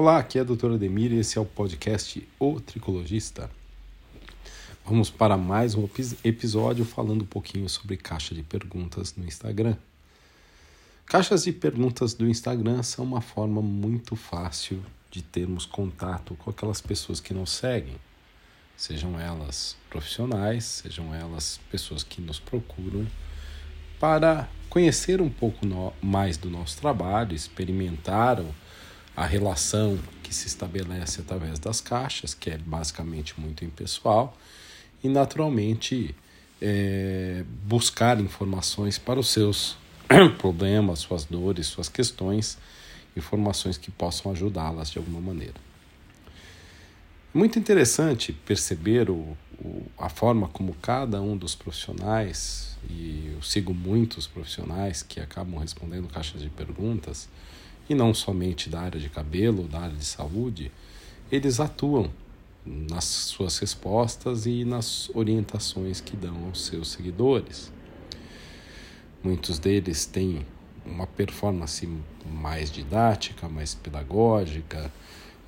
Olá, aqui é a doutora Demir e esse é o podcast O Tricologista. Vamos para mais um episódio falando um pouquinho sobre caixa de perguntas no Instagram. Caixas de perguntas do Instagram são uma forma muito fácil de termos contato com aquelas pessoas que nos seguem, sejam elas profissionais, sejam elas pessoas que nos procuram para conhecer um pouco mais do nosso trabalho, experimentar a relação que se estabelece através das caixas, que é basicamente muito impessoal, e naturalmente é, buscar informações para os seus problemas, suas dores, suas questões, informações que possam ajudá-las de alguma maneira. Muito interessante perceber o, o, a forma como cada um dos profissionais, e eu sigo muitos profissionais que acabam respondendo caixas de perguntas, e não somente da área de cabelo, da área de saúde, eles atuam nas suas respostas e nas orientações que dão aos seus seguidores. Muitos deles têm uma performance mais didática, mais pedagógica,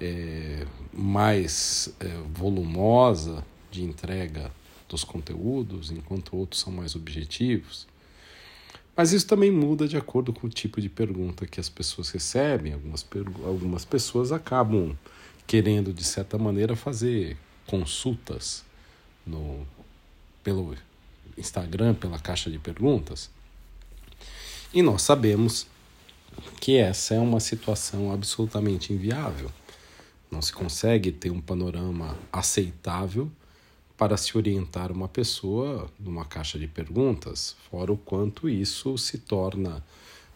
é, mais é, volumosa de entrega dos conteúdos, enquanto outros são mais objetivos. Mas isso também muda de acordo com o tipo de pergunta que as pessoas recebem. Algumas, algumas pessoas acabam querendo, de certa maneira, fazer consultas no, pelo Instagram, pela caixa de perguntas. E nós sabemos que essa é uma situação absolutamente inviável. Não se consegue ter um panorama aceitável para se orientar uma pessoa numa caixa de perguntas, fora o quanto isso se torna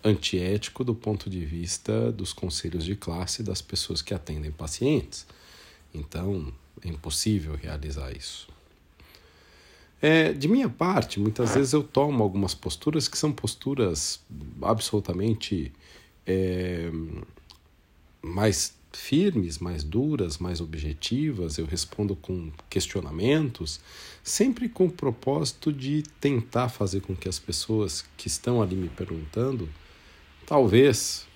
antiético do ponto de vista dos conselhos de classe das pessoas que atendem pacientes. Então, é impossível realizar isso. É, de minha parte, muitas vezes eu tomo algumas posturas que são posturas absolutamente é, mais firmes, mais duras, mais objetivas, eu respondo com questionamentos, sempre com o propósito de tentar fazer com que as pessoas que estão ali me perguntando, talvez,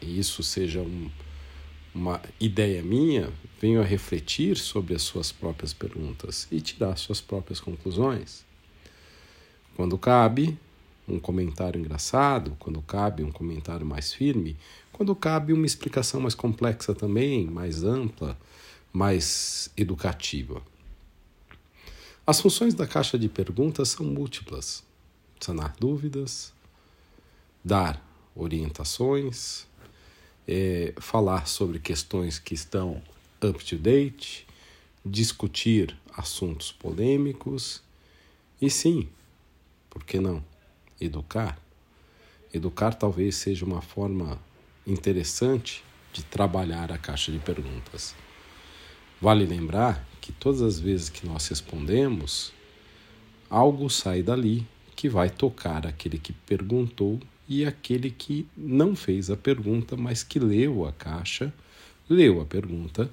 isso seja um, uma ideia minha, venham a refletir sobre as suas próprias perguntas e tirar suas próprias conclusões. Quando cabe, um comentário engraçado, quando cabe um comentário mais firme, quando cabe uma explicação mais complexa também, mais ampla, mais educativa. As funções da caixa de perguntas são múltiplas: sanar dúvidas, dar orientações, é, falar sobre questões que estão up to date, discutir assuntos polêmicos e sim, por que não? educar. Educar talvez seja uma forma interessante de trabalhar a caixa de perguntas. Vale lembrar que todas as vezes que nós respondemos, algo sai dali que vai tocar aquele que perguntou e aquele que não fez a pergunta, mas que leu a caixa, leu a pergunta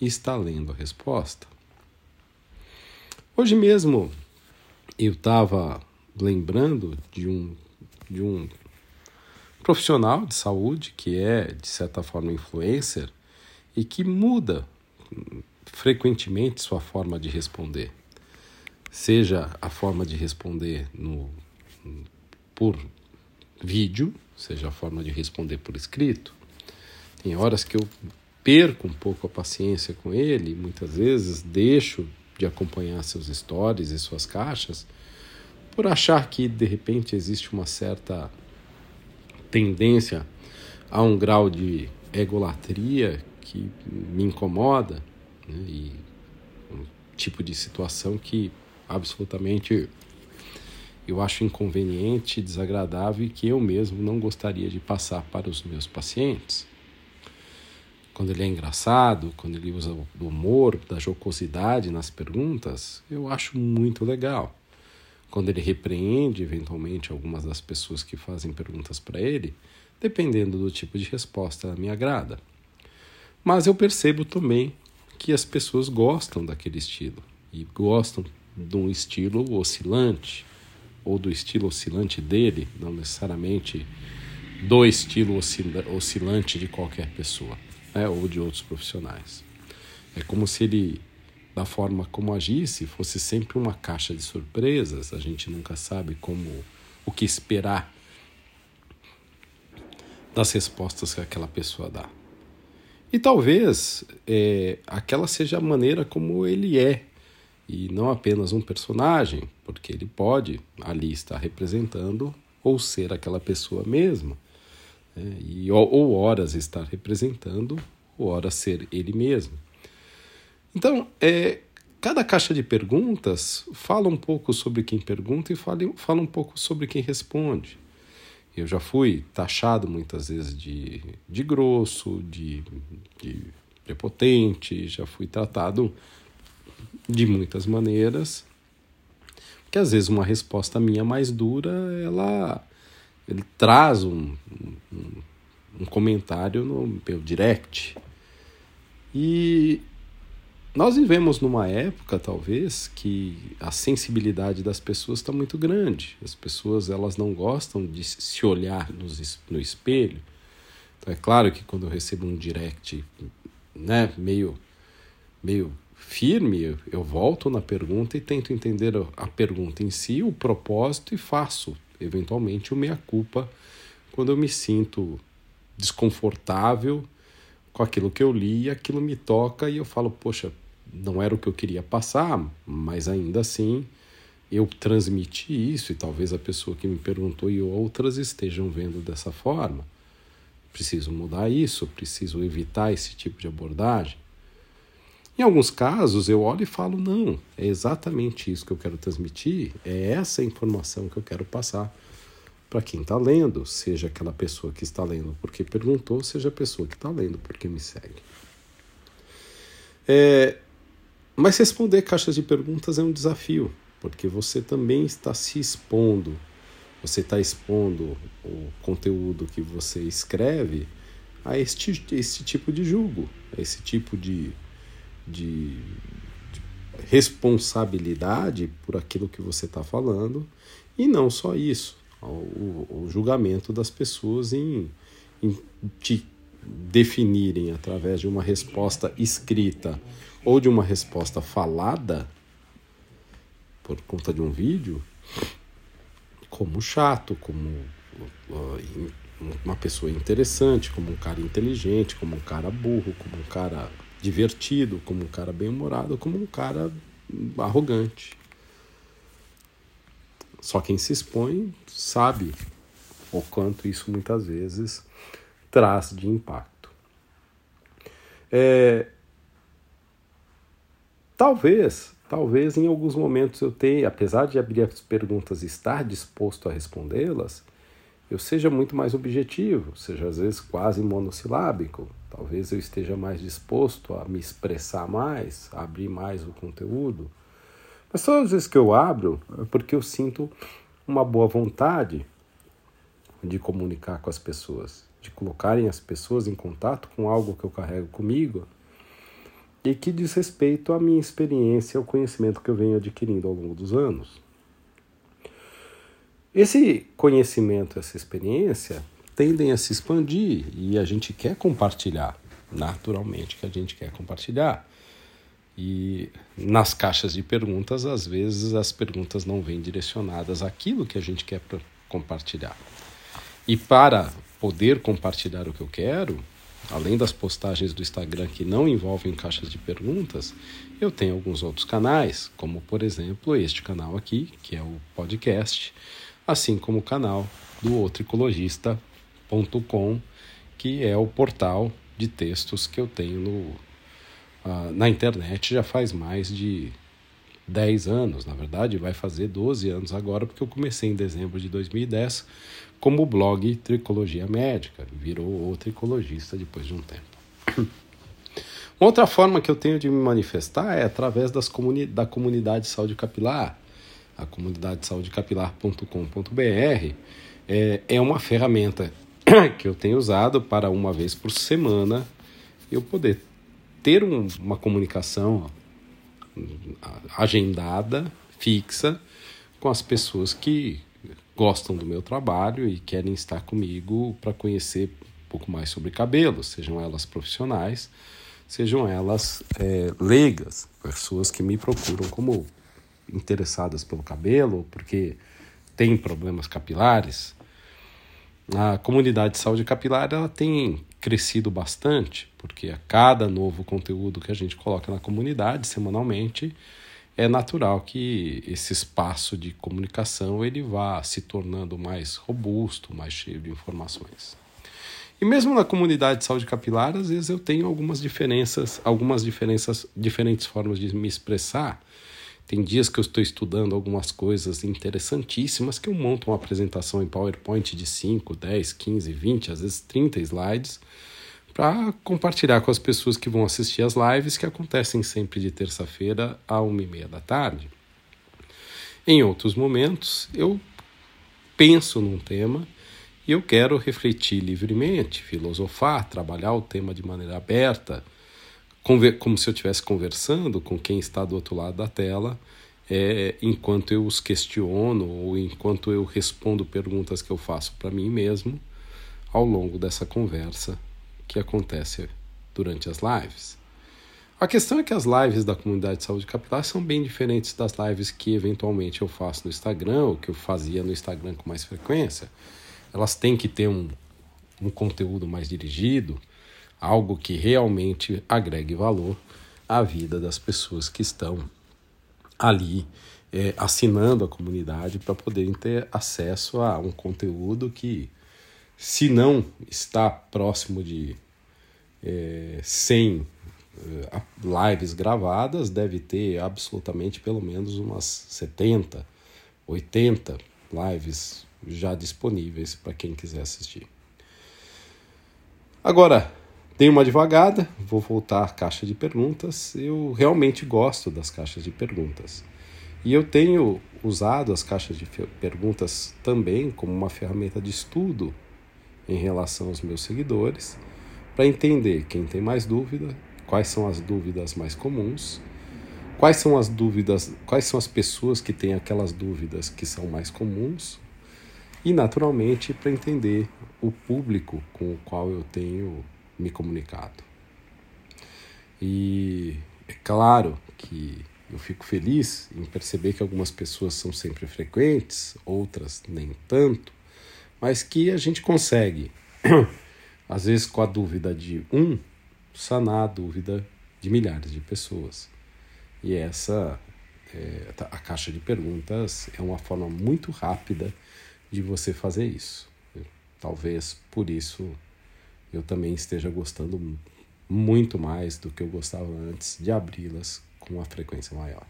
e está lendo a resposta. Hoje mesmo eu estava lembrando de um, de um profissional de saúde que é, de certa forma, influencer e que muda frequentemente sua forma de responder. Seja a forma de responder no, por vídeo, seja a forma de responder por escrito. Tem horas que eu perco um pouco a paciência com ele, muitas vezes deixo de acompanhar seus stories e suas caixas por achar que de repente existe uma certa tendência a um grau de egolatria que me incomoda né? e um tipo de situação que absolutamente eu acho inconveniente, desagradável e que eu mesmo não gostaria de passar para os meus pacientes. Quando ele é engraçado, quando ele usa o humor, da jocosidade nas perguntas, eu acho muito legal quando ele repreende eventualmente algumas das pessoas que fazem perguntas para ele, dependendo do tipo de resposta, me agrada. Mas eu percebo também que as pessoas gostam daquele estilo e gostam de um estilo oscilante ou do estilo oscilante dele, não necessariamente do estilo oscilante de qualquer pessoa né, ou de outros profissionais. É como se ele, da forma como agisse, fosse sempre uma caixa de surpresas. A gente nunca sabe como o que esperar das respostas que aquela pessoa dá. E talvez é, aquela seja a maneira como ele é, e não apenas um personagem, porque ele pode ali estar representando ou ser aquela pessoa mesma, né? e, ou, ou horas estar representando, ou horas ser ele mesmo. Então, é, cada caixa de perguntas fala um pouco sobre quem pergunta e fala, fala um pouco sobre quem responde. Eu já fui taxado muitas vezes de, de grosso, de, de prepotente, já fui tratado de muitas maneiras, que às vezes uma resposta minha mais dura, ela ele traz um, um, um comentário no meu direct. E nós vivemos numa época, talvez, que a sensibilidade das pessoas está muito grande. As pessoas elas não gostam de se olhar nos, no espelho. Então, é claro que quando eu recebo um direct né, meio, meio firme, eu, eu volto na pergunta e tento entender a pergunta em si, o propósito e faço, eventualmente, o meia-culpa quando eu me sinto desconfortável com aquilo que eu li e aquilo me toca e eu falo, poxa, não era o que eu queria passar, mas ainda assim eu transmiti isso e talvez a pessoa que me perguntou e outras estejam vendo dessa forma. Preciso mudar isso, preciso evitar esse tipo de abordagem. Em alguns casos eu olho e falo: não, é exatamente isso que eu quero transmitir, é essa informação que eu quero passar para quem está lendo, seja aquela pessoa que está lendo porque perguntou, seja a pessoa que está lendo porque me segue. É, mas responder caixas de perguntas é um desafio, porque você também está se expondo, você está expondo o conteúdo que você escreve a este, este tipo de julgo, a esse tipo de, de, de responsabilidade por aquilo que você está falando, e não só isso o, julgamento das pessoas em, em te definirem através de uma resposta escrita ou de uma resposta falada por conta de um vídeo como chato, como uh, uma pessoa interessante, como um cara inteligente, como um cara burro, como um cara divertido, como um cara bem-humorado, como um cara arrogante. Só quem se expõe sabe o quanto isso muitas vezes traz de impacto. É, talvez, talvez em alguns momentos eu tenha, apesar de abrir as perguntas e estar disposto a respondê-las, eu seja muito mais objetivo, seja às vezes quase monossilábico. Talvez eu esteja mais disposto a me expressar mais, a abrir mais o conteúdo. Mas todas as vezes que eu abro é porque eu sinto uma boa vontade de comunicar com as pessoas, de colocarem as pessoas em contato com algo que eu carrego comigo e que diz respeito à minha experiência, ao conhecimento que eu venho adquirindo ao longo dos anos. Esse conhecimento, essa experiência tendem a se expandir e a gente quer compartilhar, naturalmente que a gente quer compartilhar. E nas caixas de perguntas, às vezes as perguntas não vêm direcionadas àquilo que a gente quer compartilhar. E para poder compartilhar o que eu quero, além das postagens do Instagram que não envolvem caixas de perguntas, eu tenho alguns outros canais, como por exemplo este canal aqui, que é o podcast, assim como o canal do outroecologista.com, que é o portal de textos que eu tenho no uh, na internet já faz mais de 10 anos, na verdade vai fazer 12 anos agora, porque eu comecei em dezembro de 2010 como blog Tricologia Médica, virou o tricologista depois de um tempo. Outra forma que eu tenho de me manifestar é através das comuni da comunidade Saúde Capilar. A comunidade saudecapilar.com.br é, é uma ferramenta que eu tenho usado para uma vez por semana eu poder ter um, uma comunicação agendada, fixa, com as pessoas que gostam do meu trabalho e querem estar comigo para conhecer um pouco mais sobre cabelo, sejam elas profissionais, sejam elas é, leigas, pessoas que me procuram como interessadas pelo cabelo, porque têm problemas capilares. A comunidade de saúde capilar ela tem crescido bastante, porque a cada novo conteúdo que a gente coloca na comunidade semanalmente, é natural que esse espaço de comunicação ele vá se tornando mais robusto, mais cheio de informações. E mesmo na comunidade de saúde capilar, às vezes eu tenho algumas diferenças, algumas diferenças, diferentes formas de me expressar. Tem dias que eu estou estudando algumas coisas interessantíssimas que eu monto uma apresentação em PowerPoint de 5, 10, 15, 20, às vezes 30 slides para compartilhar com as pessoas que vão assistir as lives que acontecem sempre de terça-feira a uma e meia da tarde. Em outros momentos, eu penso num tema e eu quero refletir livremente, filosofar, trabalhar o tema de maneira aberta, como se eu estivesse conversando com quem está do outro lado da tela, é, enquanto eu os questiono ou enquanto eu respondo perguntas que eu faço para mim mesmo ao longo dessa conversa que acontece durante as lives. A questão é que as lives da comunidade de saúde capilar são bem diferentes das lives que eventualmente eu faço no Instagram, ou que eu fazia no Instagram com mais frequência. Elas têm que ter um, um conteúdo mais dirigido, algo que realmente agregue valor à vida das pessoas que estão ali é, assinando a comunidade para poderem ter acesso a um conteúdo que se não está próximo de é, 100 é, lives gravadas, deve ter absolutamente pelo menos umas 70, 80 lives já disponíveis para quem quiser assistir. Agora, dei uma devagada, vou voltar à caixa de perguntas. Eu realmente gosto das caixas de perguntas. E eu tenho usado as caixas de perguntas também como uma ferramenta de estudo em relação aos meus seguidores, para entender quem tem mais dúvida, quais são as dúvidas mais comuns, quais são as dúvidas, quais são as pessoas que têm aquelas dúvidas que são mais comuns e naturalmente para entender o público com o qual eu tenho me comunicado. E é claro que eu fico feliz em perceber que algumas pessoas são sempre frequentes, outras nem tanto, mas que a gente consegue, às vezes com a dúvida de um, sanar a dúvida de milhares de pessoas. E essa, é, a caixa de perguntas é uma forma muito rápida de você fazer isso. Talvez por isso eu também esteja gostando muito mais do que eu gostava antes de abri-las com uma frequência maior.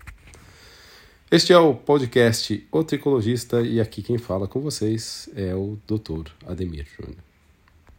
Este é o podcast O Tricologista e aqui quem fala com vocês é o Dr. Ademir Júnior.